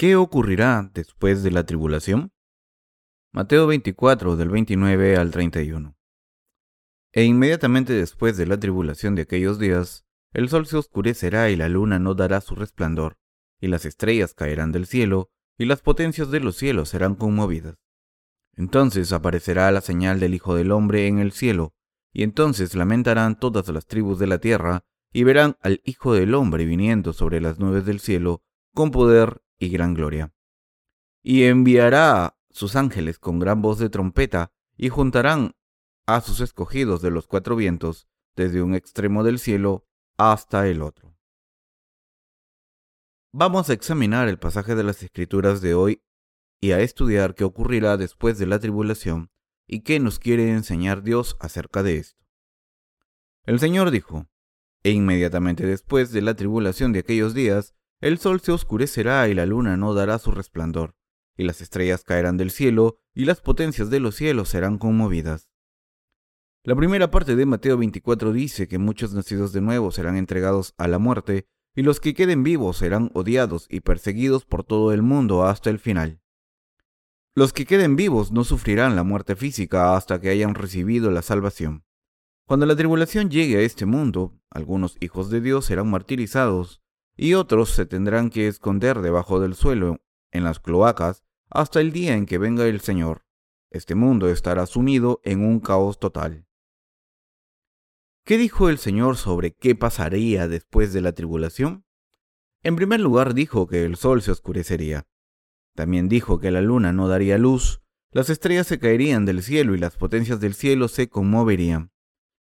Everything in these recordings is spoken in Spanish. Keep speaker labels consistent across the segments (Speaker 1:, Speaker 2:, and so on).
Speaker 1: ¿Qué ocurrirá después de la tribulación? Mateo 24 del 29 al 31. E inmediatamente después de la tribulación de aquellos días, el sol se oscurecerá y la luna no dará su resplandor, y las estrellas caerán del cielo, y las potencias de los cielos serán conmovidas. Entonces aparecerá la señal del Hijo del Hombre en el cielo, y entonces lamentarán todas las tribus de la tierra, y verán al Hijo del Hombre viniendo sobre las nubes del cielo, con poder y gran gloria. Y enviará sus ángeles con gran voz de trompeta, y juntarán a sus escogidos de los cuatro vientos, desde un extremo del cielo hasta el otro. Vamos a examinar el pasaje de las Escrituras de hoy y a estudiar qué ocurrirá después de la tribulación y qué nos quiere enseñar Dios acerca de esto. El Señor dijo, e inmediatamente después de la tribulación de aquellos días, el sol se oscurecerá y la luna no dará su resplandor, y las estrellas caerán del cielo, y las potencias de los cielos serán conmovidas. La primera parte de Mateo 24 dice que muchos nacidos de nuevo serán entregados a la muerte, y los que queden vivos serán odiados y perseguidos por todo el mundo hasta el final. Los que queden vivos no sufrirán la muerte física hasta que hayan recibido la salvación. Cuando la tribulación llegue a este mundo, algunos hijos de Dios serán martirizados y otros se tendrán que esconder debajo del suelo, en las cloacas, hasta el día en que venga el Señor. Este mundo estará sumido en un caos total. ¿Qué dijo el Señor sobre qué pasaría después de la tribulación? En primer lugar dijo que el sol se oscurecería. También dijo que la luna no daría luz, las estrellas se caerían del cielo y las potencias del cielo se conmoverían.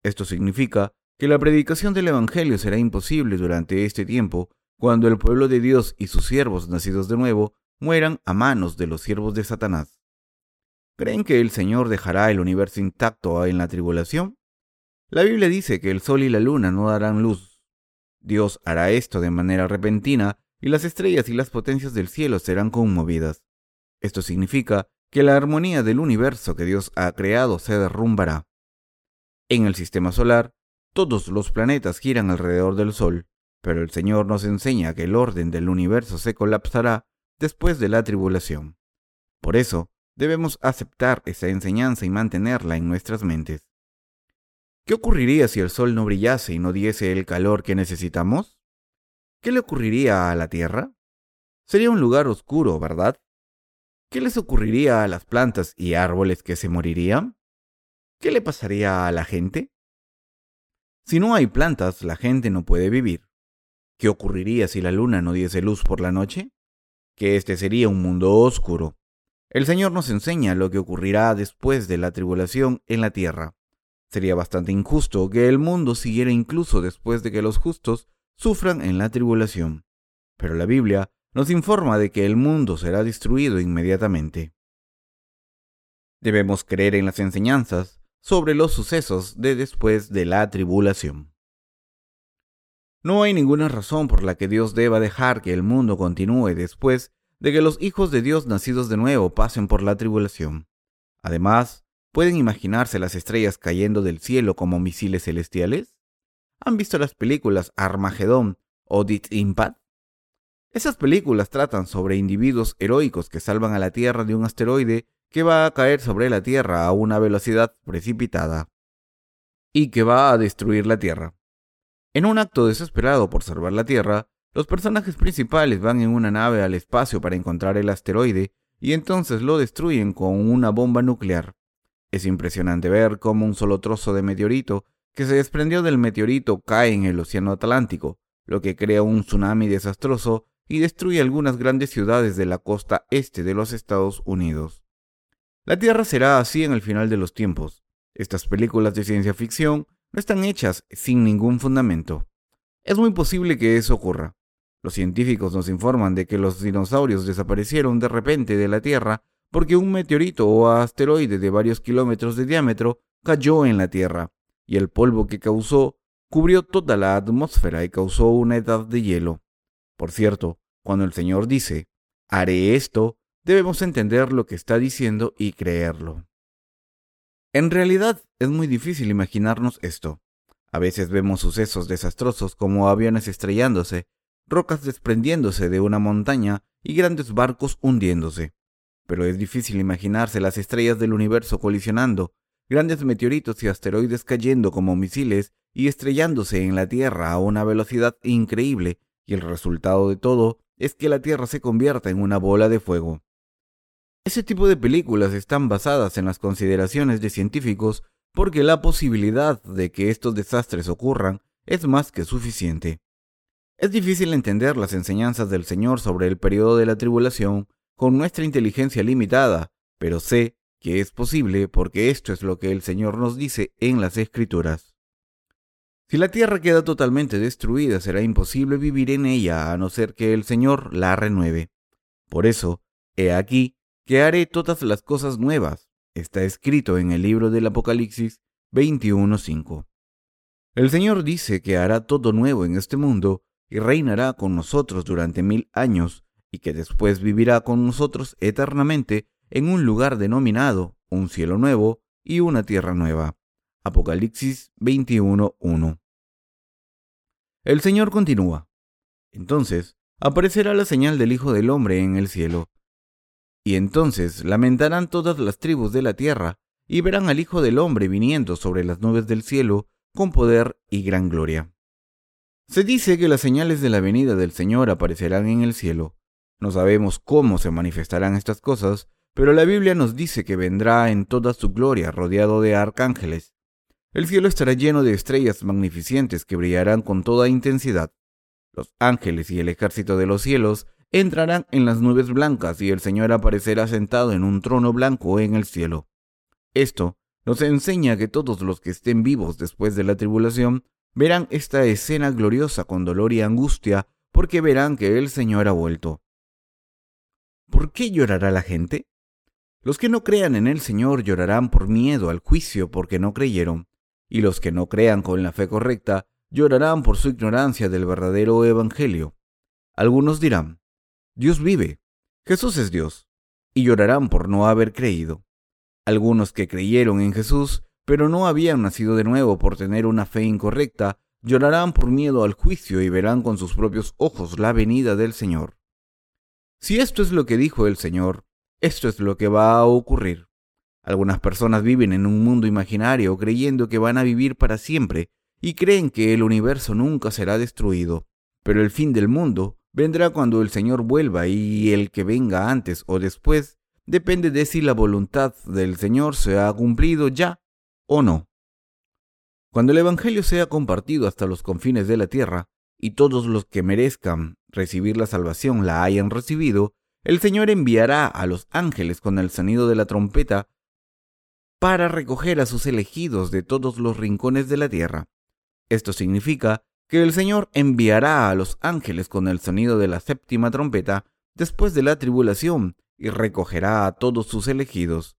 Speaker 1: Esto significa que la predicación del Evangelio será imposible durante este tiempo cuando el pueblo de Dios y sus siervos nacidos de nuevo mueran a manos de los siervos de Satanás. ¿Creen que el Señor dejará el universo intacto en la tribulación? La Biblia dice que el sol y la luna no darán luz. Dios hará esto de manera repentina y las estrellas y las potencias del cielo serán conmovidas. Esto significa que la armonía del universo que Dios ha creado se derrumbará. En el sistema solar, todos los planetas giran alrededor del Sol, pero el Señor nos enseña que el orden del universo se colapsará después de la tribulación. Por eso, debemos aceptar esa enseñanza y mantenerla en nuestras mentes. ¿Qué ocurriría si el Sol no brillase y no diese el calor que necesitamos? ¿Qué le ocurriría a la Tierra? Sería un lugar oscuro, ¿verdad? ¿Qué les ocurriría a las plantas y árboles que se morirían? ¿Qué le pasaría a la gente? Si no hay plantas, la gente no puede vivir. ¿Qué ocurriría si la luna no diese luz por la noche? Que este sería un mundo oscuro. El Señor nos enseña lo que ocurrirá después de la tribulación en la tierra. Sería bastante injusto que el mundo siguiera incluso después de que los justos sufran en la tribulación. Pero la Biblia nos informa de que el mundo será destruido inmediatamente. Debemos creer en las enseñanzas sobre los sucesos de después de la tribulación. No hay ninguna razón por la que Dios deba dejar que el mundo continúe después de que los hijos de Dios nacidos de nuevo pasen por la tribulación. Además, ¿pueden imaginarse las estrellas cayendo del cielo como misiles celestiales? ¿Han visto las películas Armagedón o Dit Impact? Esas películas tratan sobre individuos heroicos que salvan a la Tierra de un asteroide que va a caer sobre la Tierra a una velocidad precipitada y que va a destruir la Tierra. En un acto desesperado por salvar la Tierra, los personajes principales van en una nave al espacio para encontrar el asteroide y entonces lo destruyen con una bomba nuclear. Es impresionante ver cómo un solo trozo de meteorito que se desprendió del meteorito cae en el Océano Atlántico, lo que crea un tsunami desastroso y destruye algunas grandes ciudades de la costa este de los Estados Unidos. La Tierra será así en el final de los tiempos. Estas películas de ciencia ficción no están hechas sin ningún fundamento. Es muy posible que eso ocurra. Los científicos nos informan de que los dinosaurios desaparecieron de repente de la Tierra porque un meteorito o asteroide de varios kilómetros de diámetro cayó en la Tierra, y el polvo que causó cubrió toda la atmósfera y causó una edad de hielo. Por cierto, cuando el Señor dice, haré esto, debemos entender lo que está diciendo y creerlo. En realidad es muy difícil imaginarnos esto. A veces vemos sucesos desastrosos como aviones estrellándose, rocas desprendiéndose de una montaña y grandes barcos hundiéndose. Pero es difícil imaginarse las estrellas del universo colisionando, grandes meteoritos y asteroides cayendo como misiles y estrellándose en la Tierra a una velocidad increíble, y el resultado de todo es que la Tierra se convierta en una bola de fuego. Ese tipo de películas están basadas en las consideraciones de científicos porque la posibilidad de que estos desastres ocurran es más que suficiente. Es difícil entender las enseñanzas del Señor sobre el periodo de la tribulación con nuestra inteligencia limitada, pero sé que es posible porque esto es lo que el Señor nos dice en las Escrituras. Si la tierra queda totalmente destruida, será imposible vivir en ella a no ser que el Señor la renueve. Por eso, he aquí que haré todas las cosas nuevas. Está escrito en el libro del Apocalipsis 21.5. El Señor dice que hará todo nuevo en este mundo y reinará con nosotros durante mil años y que después vivirá con nosotros eternamente en un lugar denominado un cielo nuevo y una tierra nueva. Apocalipsis 21.1. El Señor continúa. Entonces aparecerá la señal del Hijo del Hombre en el cielo. Y entonces lamentarán todas las tribus de la tierra y verán al Hijo del Hombre viniendo sobre las nubes del cielo con poder y gran gloria. Se dice que las señales de la venida del Señor aparecerán en el cielo. No sabemos cómo se manifestarán estas cosas, pero la Biblia nos dice que vendrá en toda su gloria rodeado de arcángeles. El cielo estará lleno de estrellas magnificentes que brillarán con toda intensidad. Los ángeles y el ejército de los cielos entrarán en las nubes blancas y el Señor aparecerá sentado en un trono blanco en el cielo. Esto nos enseña que todos los que estén vivos después de la tribulación verán esta escena gloriosa con dolor y angustia, porque verán que el Señor ha vuelto. ¿Por qué llorará la gente? Los que no crean en el Señor llorarán por miedo al juicio porque no creyeron, y los que no crean con la fe correcta llorarán por su ignorancia del verdadero Evangelio. Algunos dirán, Dios vive, Jesús es Dios, y llorarán por no haber creído. Algunos que creyeron en Jesús pero no habían nacido de nuevo por tener una fe incorrecta, llorarán por miedo al juicio y verán con sus propios ojos la venida del Señor. Si esto es lo que dijo el Señor, esto es lo que va a ocurrir. Algunas personas viven en un mundo imaginario creyendo que van a vivir para siempre y creen que el universo nunca será destruido, pero el fin del mundo vendrá cuando el Señor vuelva y el que venga antes o después depende de si la voluntad del Señor se ha cumplido ya o no. Cuando el Evangelio sea compartido hasta los confines de la tierra, y todos los que merezcan recibir la salvación la hayan recibido, el Señor enviará a los ángeles con el sonido de la trompeta para recoger a sus elegidos de todos los rincones de la tierra. Esto significa que el Señor enviará a los ángeles con el sonido de la séptima trompeta después de la tribulación y recogerá a todos sus elegidos.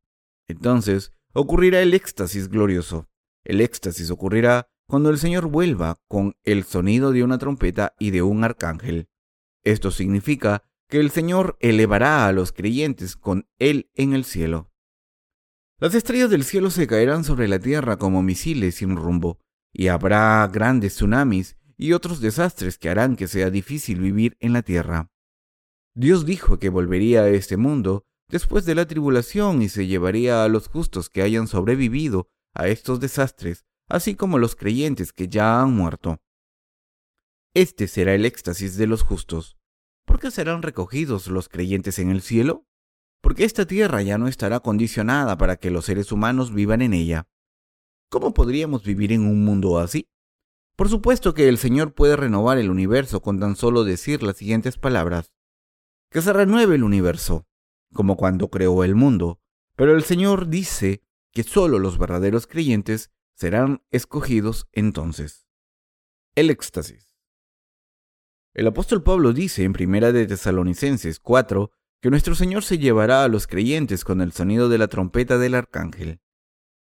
Speaker 1: Entonces ocurrirá el éxtasis glorioso. El éxtasis ocurrirá cuando el Señor vuelva con el sonido de una trompeta y de un arcángel. Esto significa que el Señor elevará a los creyentes con Él en el cielo. Las estrellas del cielo se caerán sobre la tierra como misiles sin rumbo, y habrá grandes tsunamis y otros desastres que harán que sea difícil vivir en la tierra. Dios dijo que volvería a este mundo después de la tribulación y se llevaría a los justos que hayan sobrevivido a estos desastres, así como los creyentes que ya han muerto. Este será el éxtasis de los justos. ¿Por qué serán recogidos los creyentes en el cielo? Porque esta tierra ya no estará condicionada para que los seres humanos vivan en ella. ¿Cómo podríamos vivir en un mundo así? Por supuesto que el Señor puede renovar el universo con tan solo decir las siguientes palabras. Que se renueve el universo como cuando creó el mundo, pero el Señor dice que solo los verdaderos creyentes serán escogidos entonces. El éxtasis. El apóstol Pablo dice en Primera de Tesalonicenses 4 que nuestro Señor se llevará a los creyentes con el sonido de la trompeta del arcángel.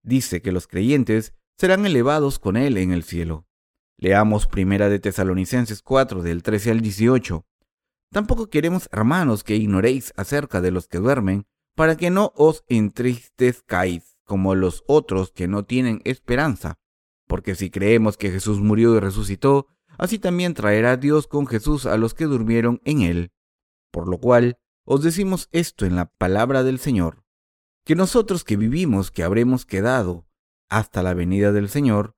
Speaker 1: Dice que los creyentes serán elevados con él en el cielo. Leamos Primera de Tesalonicenses 4 del 13 al 18. Tampoco queremos, hermanos, que ignoréis acerca de los que duermen, para que no os entristezcáis como los otros que no tienen esperanza. Porque si creemos que Jesús murió y resucitó, así también traerá Dios con Jesús a los que durmieron en él. Por lo cual, os decimos esto en la palabra del Señor, que nosotros que vivimos, que habremos quedado hasta la venida del Señor,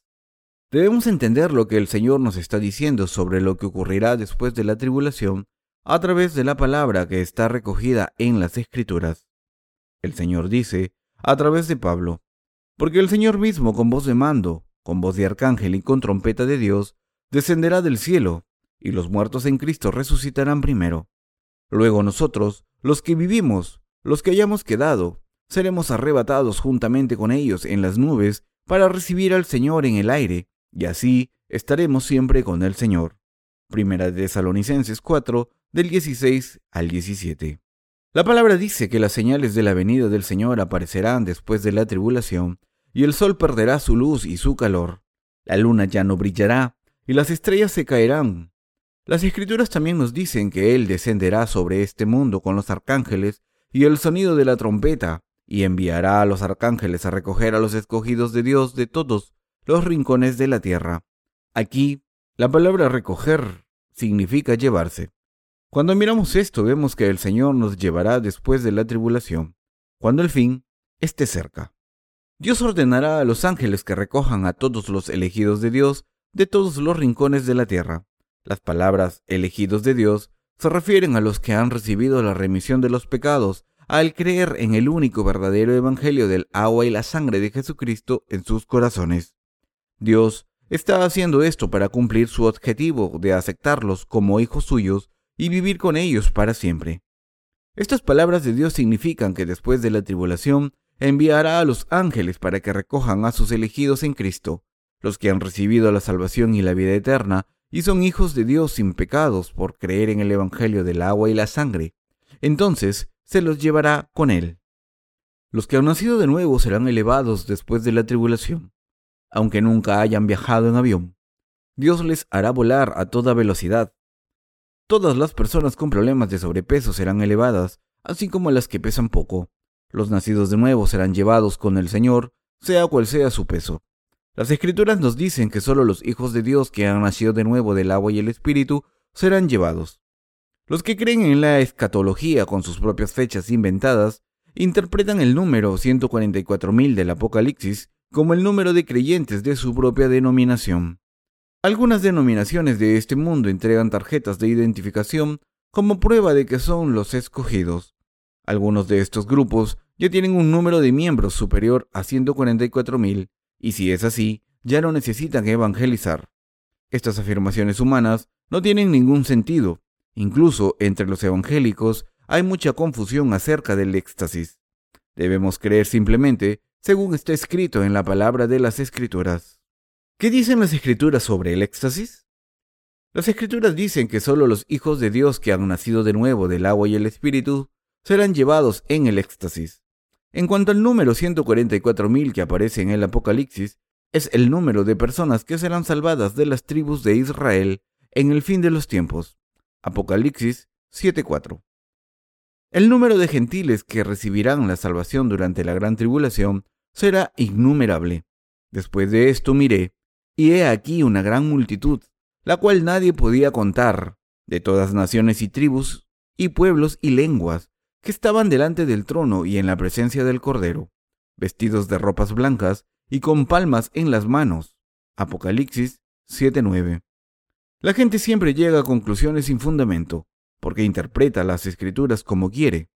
Speaker 1: Debemos entender lo que el Señor nos está diciendo sobre lo que ocurrirá después de la tribulación a través de la palabra que está recogida en las Escrituras. El Señor dice, a través de Pablo, porque el Señor mismo con voz de mando, con voz de arcángel y con trompeta de Dios, descenderá del cielo, y los muertos en Cristo resucitarán primero. Luego nosotros, los que vivimos, los que hayamos quedado, seremos arrebatados juntamente con ellos en las nubes para recibir al Señor en el aire, y así estaremos siempre con el Señor. Primera de Tesalonicenses 4, del 16 al 17. La palabra dice que las señales de la venida del Señor aparecerán después de la tribulación, y el sol perderá su luz y su calor. La luna ya no brillará, y las estrellas se caerán. Las escrituras también nos dicen que Él descenderá sobre este mundo con los arcángeles y el sonido de la trompeta, y enviará a los arcángeles a recoger a los escogidos de Dios de todos los rincones de la tierra. Aquí, la palabra recoger significa llevarse. Cuando miramos esto, vemos que el Señor nos llevará después de la tribulación, cuando el fin esté cerca. Dios ordenará a los ángeles que recojan a todos los elegidos de Dios de todos los rincones de la tierra. Las palabras elegidos de Dios se refieren a los que han recibido la remisión de los pecados al creer en el único verdadero evangelio del agua y la sangre de Jesucristo en sus corazones. Dios está haciendo esto para cumplir su objetivo de aceptarlos como hijos suyos y vivir con ellos para siempre. Estas palabras de Dios significan que después de la tribulación enviará a los ángeles para que recojan a sus elegidos en Cristo, los que han recibido la salvación y la vida eterna, y son hijos de Dios sin pecados por creer en el Evangelio del agua y la sangre. Entonces se los llevará con él. Los que han nacido de nuevo serán elevados después de la tribulación, aunque nunca hayan viajado en avión. Dios les hará volar a toda velocidad. Todas las personas con problemas de sobrepeso serán elevadas, así como las que pesan poco. Los nacidos de nuevo serán llevados con el Señor, sea cual sea su peso. Las escrituras nos dicen que solo los hijos de Dios que han nacido de nuevo del agua y el Espíritu serán llevados. Los que creen en la escatología con sus propias fechas inventadas interpretan el número 144.000 del Apocalipsis como el número de creyentes de su propia denominación. Algunas denominaciones de este mundo entregan tarjetas de identificación como prueba de que son los escogidos. Algunos de estos grupos ya tienen un número de miembros superior a 144.000 y si es así, ya no necesitan evangelizar. Estas afirmaciones humanas no tienen ningún sentido. Incluso entre los evangélicos hay mucha confusión acerca del éxtasis. Debemos creer simplemente según está escrito en la palabra de las escrituras. ¿Qué dicen las escrituras sobre el éxtasis? Las escrituras dicen que solo los hijos de Dios que han nacido de nuevo del agua y el espíritu serán llevados en el éxtasis. En cuanto al número 144.000 que aparece en el Apocalipsis, es el número de personas que serán salvadas de las tribus de Israel en el fin de los tiempos. Apocalipsis 7.4. El número de gentiles que recibirán la salvación durante la gran tribulación será innumerable. Después de esto miré, y he aquí una gran multitud, la cual nadie podía contar, de todas naciones y tribus, y pueblos y lenguas, que estaban delante del trono y en la presencia del Cordero, vestidos de ropas blancas y con palmas en las manos. Apocalipsis 7:9. La gente siempre llega a conclusiones sin fundamento, porque interpreta las escrituras como quiere.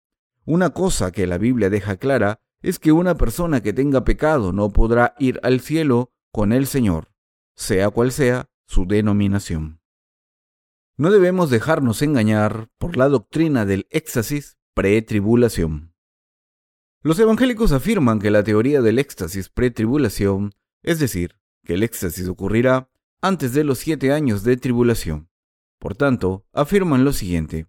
Speaker 1: Una cosa que la Biblia deja clara es que una persona que tenga pecado no podrá ir al cielo con el Señor, sea cual sea su denominación. No debemos dejarnos engañar por la doctrina del éxtasis pretribulación. Los evangélicos afirman que la teoría del éxtasis pretribulación, es decir, que el éxtasis ocurrirá antes de los siete años de tribulación. Por tanto, afirman lo siguiente.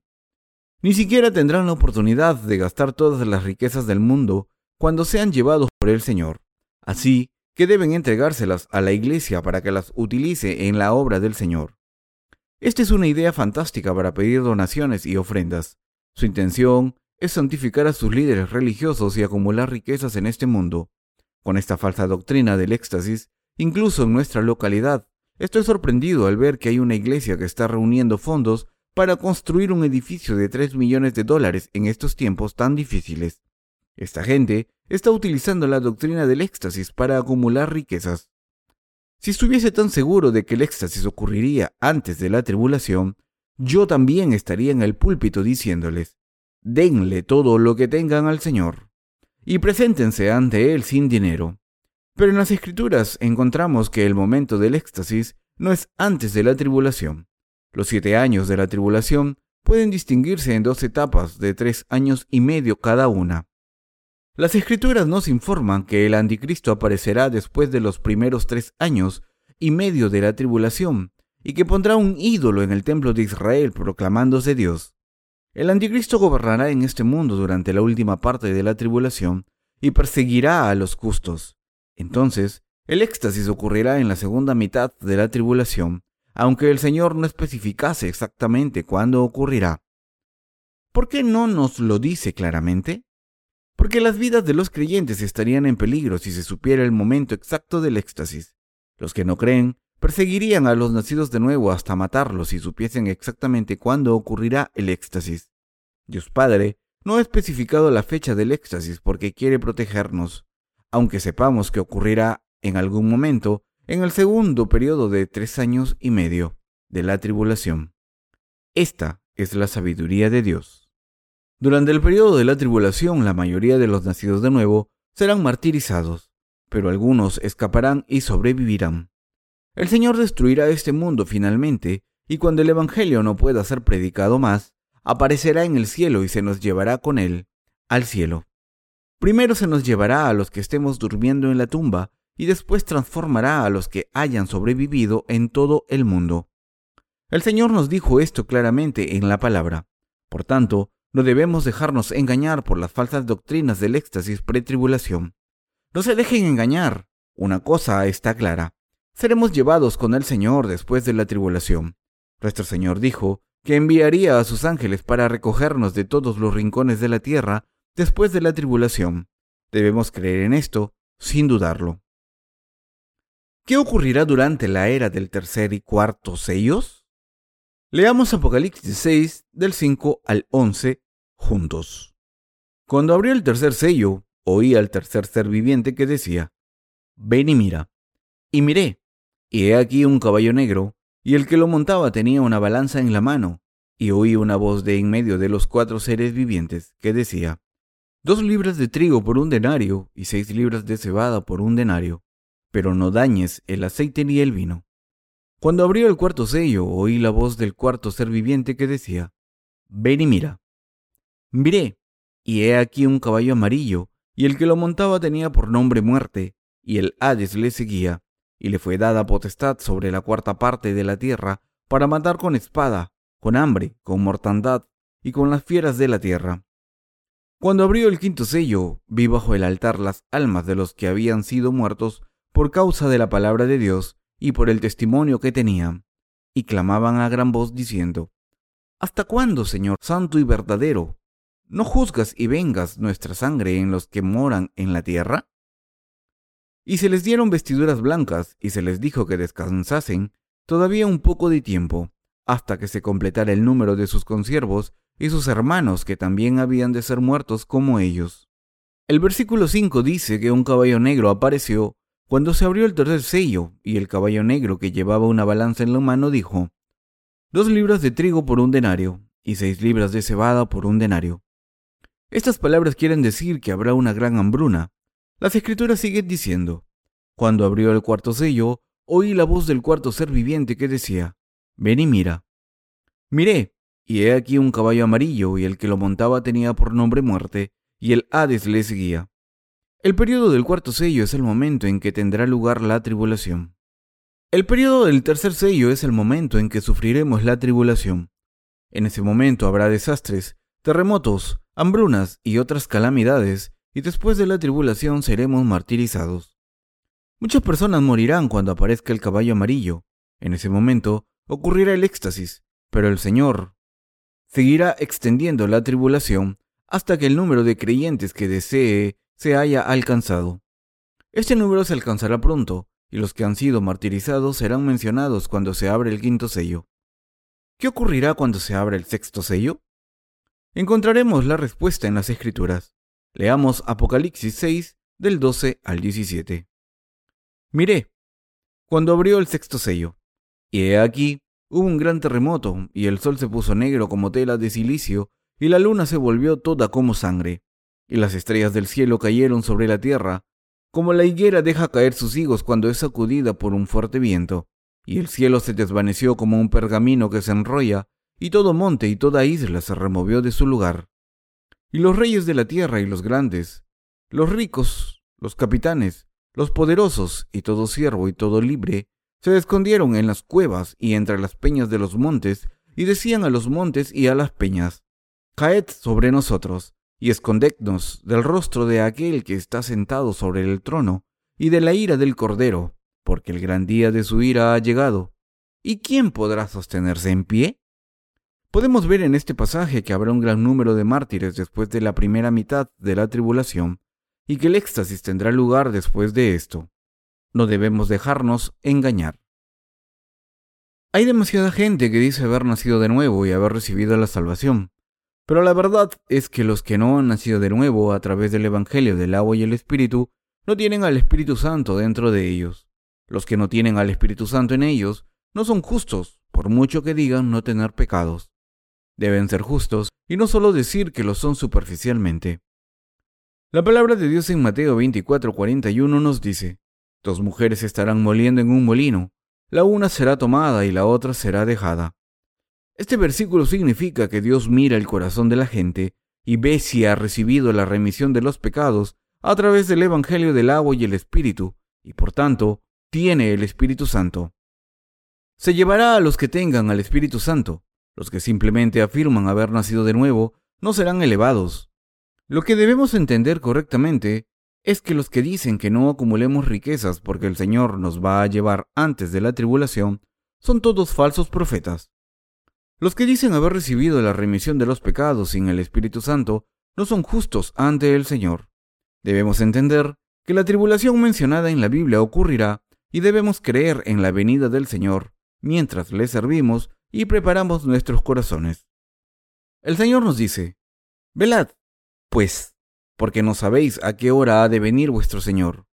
Speaker 1: Ni siquiera tendrán la oportunidad de gastar todas las riquezas del mundo cuando sean llevados por el Señor. Así que deben entregárselas a la iglesia para que las utilice en la obra del Señor. Esta es una idea fantástica para pedir donaciones y ofrendas. Su intención es santificar a sus líderes religiosos y acumular riquezas en este mundo. Con esta falsa doctrina del éxtasis, incluso en nuestra localidad, estoy sorprendido al ver que hay una iglesia que está reuniendo fondos para construir un edificio de 3 millones de dólares en estos tiempos tan difíciles. Esta gente está utilizando la doctrina del éxtasis para acumular riquezas. Si estuviese tan seguro de que el éxtasis ocurriría antes de la tribulación, yo también estaría en el púlpito diciéndoles, denle todo lo que tengan al Señor, y preséntense ante Él sin dinero. Pero en las Escrituras encontramos que el momento del éxtasis no es antes de la tribulación. Los siete años de la tribulación pueden distinguirse en dos etapas de tres años y medio cada una. Las escrituras nos informan que el anticristo aparecerá después de los primeros tres años y medio de la tribulación, y que pondrá un ídolo en el templo de Israel proclamándose Dios. El anticristo gobernará en este mundo durante la última parte de la tribulación y perseguirá a los justos. Entonces, el éxtasis ocurrirá en la segunda mitad de la tribulación, aunque el Señor no especificase exactamente cuándo ocurrirá. ¿Por qué no nos lo dice claramente? Porque las vidas de los creyentes estarían en peligro si se supiera el momento exacto del éxtasis. Los que no creen perseguirían a los nacidos de nuevo hasta matarlos si supiesen exactamente cuándo ocurrirá el éxtasis. Dios Padre no ha especificado la fecha del éxtasis porque quiere protegernos, aunque sepamos que ocurrirá en algún momento en el segundo periodo de tres años y medio de la tribulación. Esta es la sabiduría de Dios. Durante el periodo de la tribulación, la mayoría de los nacidos de nuevo serán martirizados, pero algunos escaparán y sobrevivirán. El Señor destruirá este mundo finalmente, y cuando el Evangelio no pueda ser predicado más, aparecerá en el cielo y se nos llevará con él al cielo. Primero se nos llevará a los que estemos durmiendo en la tumba, y después transformará a los que hayan sobrevivido en todo el mundo. El Señor nos dijo esto claramente en la palabra. Por tanto, no debemos dejarnos engañar por las falsas doctrinas del éxtasis pretribulación. No se dejen engañar. Una cosa está clara. Seremos llevados con el Señor después de la tribulación. Nuestro Señor dijo que enviaría a sus ángeles para recogernos de todos los rincones de la tierra después de la tribulación. Debemos creer en esto sin dudarlo. ¿Qué ocurrirá durante la era del tercer y cuarto sellos? Leamos Apocalipsis 6 del 5 al 11 juntos. Cuando abrió el tercer sello, oí al tercer ser viviente que decía, Ven y mira. Y miré, y he aquí un caballo negro, y el que lo montaba tenía una balanza en la mano, y oí una voz de en medio de los cuatro seres vivientes que decía, Dos libras de trigo por un denario y seis libras de cebada por un denario, pero no dañes el aceite ni el vino. Cuando abrió el cuarto sello, oí la voz del cuarto ser viviente que decía, Ven y mira. Miré, y he aquí un caballo amarillo, y el que lo montaba tenía por nombre muerte, y el Hades le seguía, y le fue dada potestad sobre la cuarta parte de la tierra, para matar con espada, con hambre, con mortandad, y con las fieras de la tierra. Cuando abrió el quinto sello, vi bajo el altar las almas de los que habían sido muertos por causa de la palabra de Dios y por el testimonio que tenían, y clamaban a gran voz diciendo, ¿Hasta cuándo, Señor Santo y verdadero, ¿No juzgas y vengas nuestra sangre en los que moran en la tierra? Y se les dieron vestiduras blancas y se les dijo que descansasen todavía un poco de tiempo, hasta que se completara el número de sus consiervos y sus hermanos que también habían de ser muertos como ellos. El versículo 5 dice que un caballo negro apareció cuando se abrió el tercer sello, y el caballo negro que llevaba una balanza en la mano dijo, Dos libras de trigo por un denario, y seis libras de cebada por un denario, estas palabras quieren decir que habrá una gran hambruna. Las escrituras siguen diciendo, cuando abrió el cuarto sello, oí la voz del cuarto ser viviente que decía, ven y mira. Miré, y he aquí un caballo amarillo, y el que lo montaba tenía por nombre muerte, y el Hades le seguía. El periodo del cuarto sello es el momento en que tendrá lugar la tribulación. El periodo del tercer sello es el momento en que sufriremos la tribulación. En ese momento habrá desastres, terremotos, hambrunas y otras calamidades, y después de la tribulación seremos martirizados. Muchas personas morirán cuando aparezca el caballo amarillo. En ese momento ocurrirá el éxtasis, pero el Señor seguirá extendiendo la tribulación hasta que el número de creyentes que desee se haya alcanzado. Este número se alcanzará pronto, y los que han sido martirizados serán mencionados cuando se abre el quinto sello. ¿Qué ocurrirá cuando se abra el sexto sello? Encontraremos la respuesta en las Escrituras. Leamos Apocalipsis 6 del 12 al 17. Miré, cuando abrió el sexto sello, y he aquí, hubo un gran terremoto, y el sol se puso negro como tela de silicio, y la luna se volvió toda como sangre, y las estrellas del cielo cayeron sobre la tierra, como la higuera deja caer sus higos cuando es sacudida por un fuerte viento y el cielo se desvaneció como un pergamino que se enrolla, y todo monte y toda isla se removió de su lugar. Y los reyes de la tierra y los grandes, los ricos, los capitanes, los poderosos y todo siervo y todo libre, se escondieron en las cuevas y entre las peñas de los montes, y decían a los montes y a las peñas, Caed sobre nosotros, y escondednos del rostro de aquel que está sentado sobre el trono, y de la ira del Cordero, porque el gran día de su ira ha llegado. ¿Y quién podrá sostenerse en pie? Podemos ver en este pasaje que habrá un gran número de mártires después de la primera mitad de la tribulación, y que el éxtasis tendrá lugar después de esto. No debemos dejarnos engañar. Hay demasiada gente que dice haber nacido de nuevo y haber recibido la salvación, pero la verdad es que los que no han nacido de nuevo a través del Evangelio del agua y el Espíritu no tienen al Espíritu Santo dentro de ellos. Los que no tienen al Espíritu Santo en ellos no son justos, por mucho que digan no tener pecados. Deben ser justos y no solo decir que lo son superficialmente. La palabra de Dios en Mateo 24:41 nos dice, Dos mujeres estarán moliendo en un molino, la una será tomada y la otra será dejada. Este versículo significa que Dios mira el corazón de la gente y ve si ha recibido la remisión de los pecados a través del Evangelio del agua y el Espíritu, y por tanto tiene el Espíritu Santo. Se llevará a los que tengan al Espíritu Santo. Los que simplemente afirman haber nacido de nuevo no serán elevados. Lo que debemos entender correctamente es que los que dicen que no acumulemos riquezas porque el Señor nos va a llevar antes de la tribulación son todos falsos profetas. Los que dicen haber recibido la remisión de los pecados sin el Espíritu Santo no son justos ante el Señor. Debemos entender que la tribulación mencionada en la Biblia ocurrirá y debemos creer en la venida del Señor mientras le servimos y preparamos nuestros corazones. El Señor nos dice, Velad, pues, porque no sabéis a qué hora ha de venir vuestro Señor.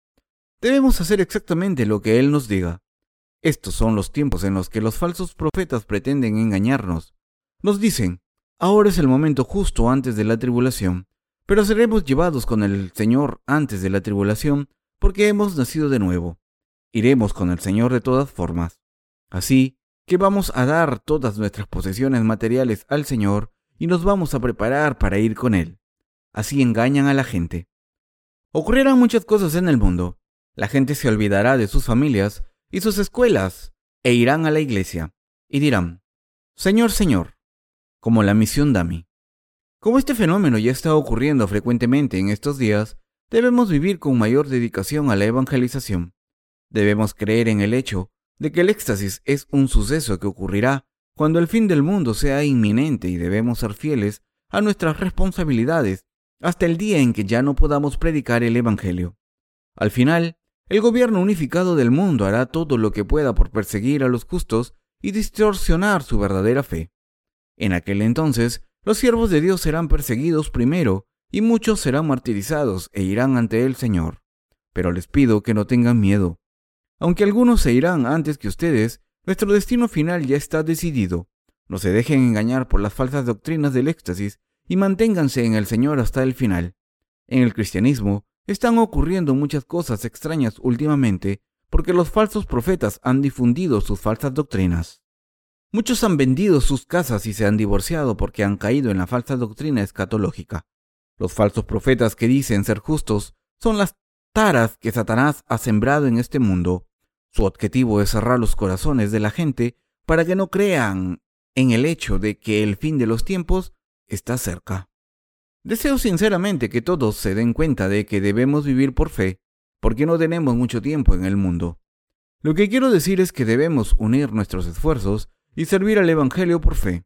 Speaker 1: Debemos hacer exactamente lo que Él nos diga. Estos son los tiempos en los que los falsos profetas pretenden engañarnos. Nos dicen, ahora es el momento justo antes de la tribulación, pero seremos llevados con el Señor antes de la tribulación porque hemos nacido de nuevo iremos con el Señor de todas formas. Así que vamos a dar todas nuestras posesiones materiales al Señor y nos vamos a preparar para ir con Él. Así engañan a la gente. Ocurrirán muchas cosas en el mundo. La gente se olvidará de sus familias y sus escuelas e irán a la iglesia y dirán, Señor, Señor, como la misión Dami. Como este fenómeno ya está ocurriendo frecuentemente en estos días, debemos vivir con mayor dedicación a la evangelización. Debemos creer en el hecho de que el éxtasis es un suceso que ocurrirá cuando el fin del mundo sea inminente y debemos ser fieles a nuestras responsabilidades hasta el día en que ya no podamos predicar el Evangelio. Al final, el gobierno unificado del mundo hará todo lo que pueda por perseguir a los justos y distorsionar su verdadera fe. En aquel entonces, los siervos de Dios serán perseguidos primero y muchos serán martirizados e irán ante el Señor. Pero les pido que no tengan miedo. Aunque algunos se irán antes que ustedes, nuestro destino final ya está decidido. No se dejen engañar por las falsas doctrinas del éxtasis y manténganse en el Señor hasta el final. En el cristianismo están ocurriendo muchas cosas extrañas últimamente porque los falsos profetas han difundido sus falsas doctrinas. Muchos han vendido sus casas y se han divorciado porque han caído en la falsa doctrina escatológica. Los falsos profetas que dicen ser justos son las taras que Satanás ha sembrado en este mundo Su objetivo es cerrar los corazones de la gente para que no crean en el hecho de que el fin de los tiempos está cerca. Deseo sinceramente que todos se den cuenta de que debemos vivir por fe, porque no tenemos mucho tiempo en el mundo. Lo que quiero decir es que debemos unir nuestros esfuerzos y servir al Evangelio por fe.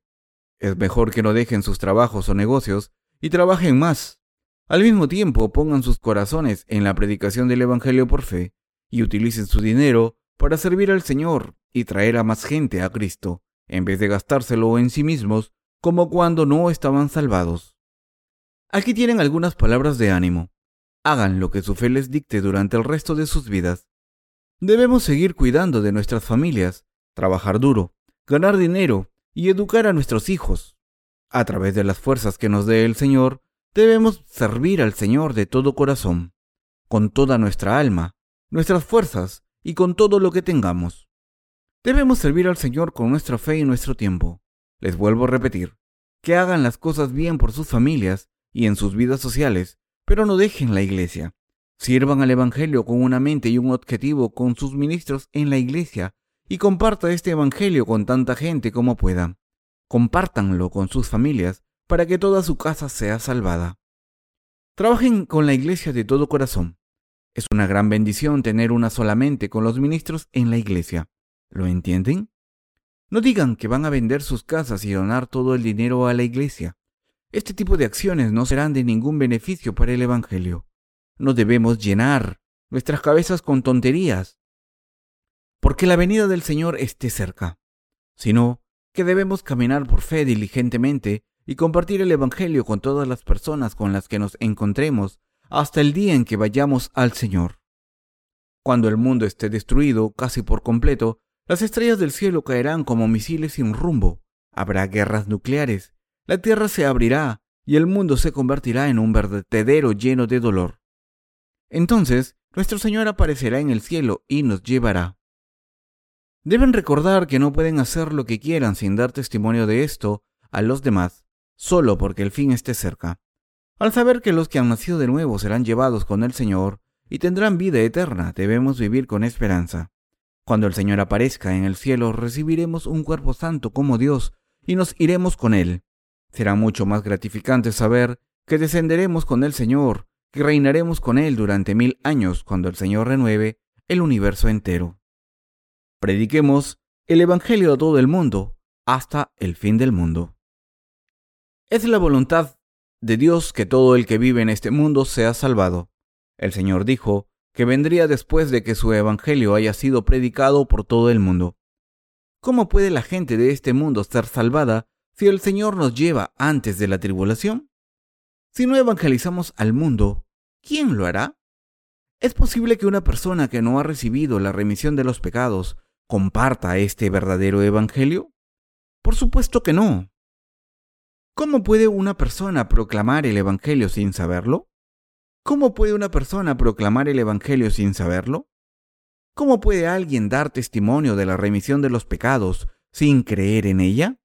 Speaker 1: Es mejor que no dejen sus trabajos o negocios y trabajen más. Al mismo tiempo pongan sus corazones en la predicación del Evangelio por fe y utilicen su dinero para servir al Señor y traer a más gente a Cristo, en vez de gastárselo en sí mismos como cuando no estaban salvados. Aquí tienen algunas palabras de ánimo. Hagan lo que su fe les dicte durante el resto de sus vidas. Debemos seguir cuidando de nuestras familias, trabajar duro, ganar dinero y educar a nuestros hijos. A través de las fuerzas que nos dé el Señor, debemos servir al Señor de todo corazón, con toda nuestra alma, nuestras fuerzas y con todo lo que tengamos. Debemos servir al Señor con nuestra fe y nuestro tiempo. Les vuelvo a repetir, que hagan las cosas bien por sus familias y en sus vidas sociales, pero no dejen la iglesia. Sirvan al Evangelio con una mente y un objetivo con sus ministros en la iglesia y comparta este Evangelio con tanta gente como pueda. Compártanlo con sus familias para que toda su casa sea salvada. Trabajen con la iglesia de todo corazón. Es una gran bendición tener una sola mente con los ministros en la iglesia. ¿Lo entienden? No digan que van a vender sus casas y donar todo el dinero a la iglesia. Este tipo de acciones no serán de ningún beneficio para el Evangelio. No debemos llenar nuestras cabezas con tonterías, porque la venida del Señor esté cerca, sino que debemos caminar por fe diligentemente y compartir el Evangelio con todas las personas con las que nos encontremos hasta el día en que vayamos al Señor. Cuando el mundo esté destruido casi por completo, las estrellas del cielo caerán como misiles sin rumbo, habrá guerras nucleares, la tierra se abrirá y el mundo se convertirá en un vertedero lleno de dolor. Entonces, nuestro Señor aparecerá en el cielo y nos llevará. Deben recordar que no pueden hacer lo que quieran sin dar testimonio de esto a los demás, solo porque el fin esté cerca. Al saber que los que han nacido de nuevo serán llevados con el Señor y tendrán vida eterna, debemos vivir con esperanza. Cuando el Señor aparezca en el cielo, recibiremos un cuerpo santo como Dios y nos iremos con Él. Será mucho más gratificante saber que descenderemos con el Señor, que reinaremos con Él durante mil años cuando el Señor renueve el universo entero. Prediquemos el Evangelio a todo el mundo hasta el fin del mundo. Es la voluntad de Dios que todo el que vive en este mundo sea salvado. El Señor dijo, que vendría después de que su Evangelio haya sido predicado por todo el mundo. ¿Cómo puede la gente de este mundo ser salvada si el Señor nos lleva antes de la tribulación? Si no evangelizamos al mundo, ¿quién lo hará? ¿Es posible que una persona que no ha recibido la remisión de los pecados comparta este verdadero Evangelio? Por supuesto que no. ¿Cómo puede una persona proclamar el Evangelio sin saberlo? ¿Cómo puede una persona proclamar el Evangelio sin saberlo? ¿Cómo puede alguien dar testimonio de la remisión de los pecados sin creer en ella?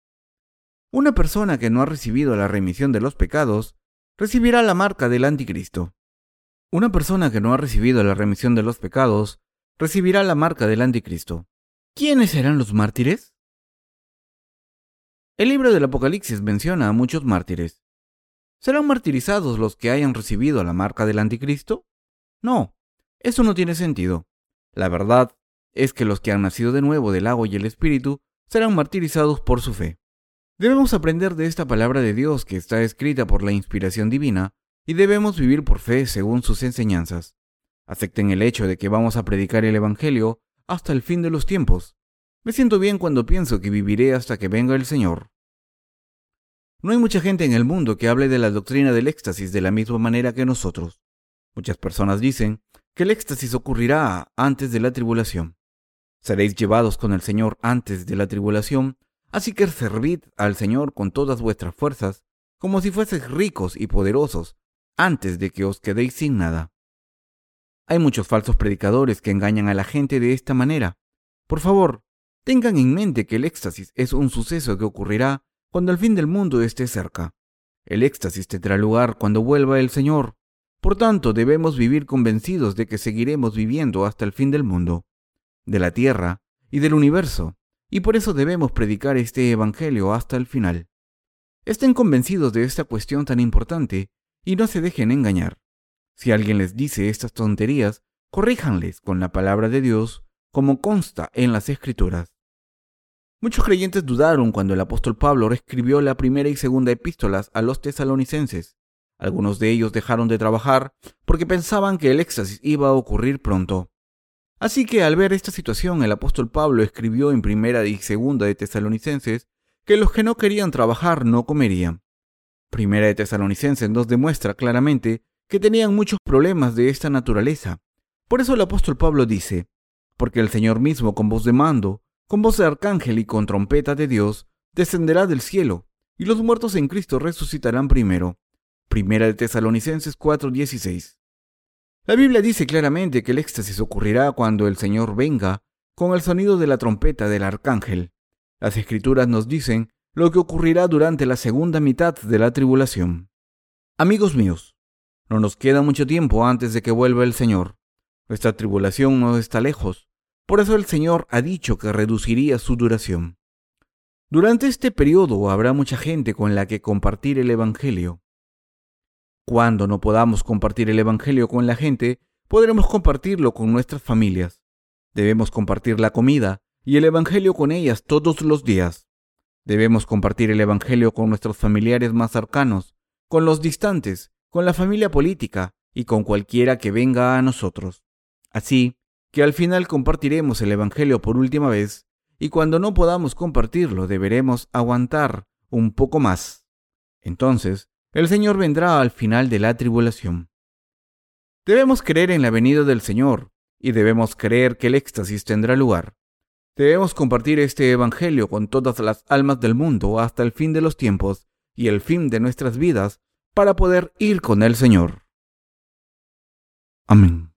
Speaker 1: Una persona que no ha recibido la remisión de los pecados recibirá la marca del anticristo. Una persona que no ha recibido la remisión de los pecados recibirá la marca del anticristo. ¿Quiénes serán los mártires? El libro del Apocalipsis menciona a muchos mártires. ¿Serán martirizados los que hayan recibido la marca del anticristo? No, eso no tiene sentido. La verdad es que los que han nacido de nuevo del agua y el espíritu serán martirizados por su fe. Debemos aprender de esta palabra de Dios que está escrita por la inspiración divina y debemos vivir por fe según sus enseñanzas. Acepten el hecho de que vamos a predicar el Evangelio hasta el fin de los tiempos. Me siento bien cuando pienso que viviré hasta que venga el Señor. No hay mucha gente en el mundo que hable de la doctrina del éxtasis de la misma manera que nosotros. Muchas personas dicen que el éxtasis ocurrirá antes de la tribulación. Seréis llevados con el Señor antes de la tribulación, así que servid al Señor con todas vuestras fuerzas, como si fueseis ricos y poderosos, antes de que os quedéis sin nada. Hay muchos falsos predicadores que engañan a la gente de esta manera. Por favor, tengan en mente que el éxtasis es un suceso que ocurrirá cuando el fin del mundo esté cerca. El éxtasis tendrá lugar cuando vuelva el Señor. Por tanto, debemos vivir convencidos de que seguiremos viviendo hasta el fin del mundo. de la tierra y del universo, y por eso debemos predicar este Evangelio hasta el final. Estén convencidos de esta cuestión tan importante y no se dejen engañar. Si alguien les dice estas tonterías, corríjanles con la palabra de Dios, como consta en las Escrituras. Muchos creyentes dudaron cuando el apóstol Pablo escribió la primera y segunda epístolas a los tesalonicenses. Algunos de ellos dejaron de trabajar porque pensaban que el éxtasis iba a ocurrir pronto. Así que al ver esta situación, el apóstol Pablo escribió en primera y segunda de Tesalonicenses que los que no querían trabajar no comerían. Primera de Tesalonicenses nos demuestra claramente que tenían muchos problemas de esta naturaleza. Por eso el apóstol Pablo dice, porque el Señor mismo con voz de mando, con voz de arcángel y con trompeta de Dios, descenderá del cielo, y los muertos en Cristo resucitarán primero. Primera de Tesalonicenses 4:16. La Biblia dice claramente que el éxtasis ocurrirá cuando el Señor venga con el sonido de la trompeta del arcángel. Las escrituras nos dicen lo que ocurrirá durante la segunda mitad de la tribulación. Amigos míos, no nos queda mucho tiempo antes de que vuelva el Señor. Nuestra tribulación no está lejos. Por eso el Señor ha dicho que reduciría su duración. Durante este periodo habrá mucha gente con la que compartir el Evangelio. Cuando no podamos compartir el Evangelio con la gente, podremos compartirlo con nuestras familias. Debemos compartir la comida y el Evangelio con ellas todos los días. Debemos compartir el Evangelio con nuestros familiares más cercanos, con los distantes, con la familia política y con cualquiera que venga a nosotros. Así que al final compartiremos el Evangelio por última vez y cuando no podamos compartirlo deberemos aguantar un poco más. Entonces, el Señor vendrá al final de la tribulación. Debemos creer en la venida del Señor y debemos creer que el éxtasis tendrá lugar. Debemos compartir este Evangelio con todas las almas del mundo hasta el fin de los tiempos y el fin de nuestras vidas para poder ir con el Señor. Amén.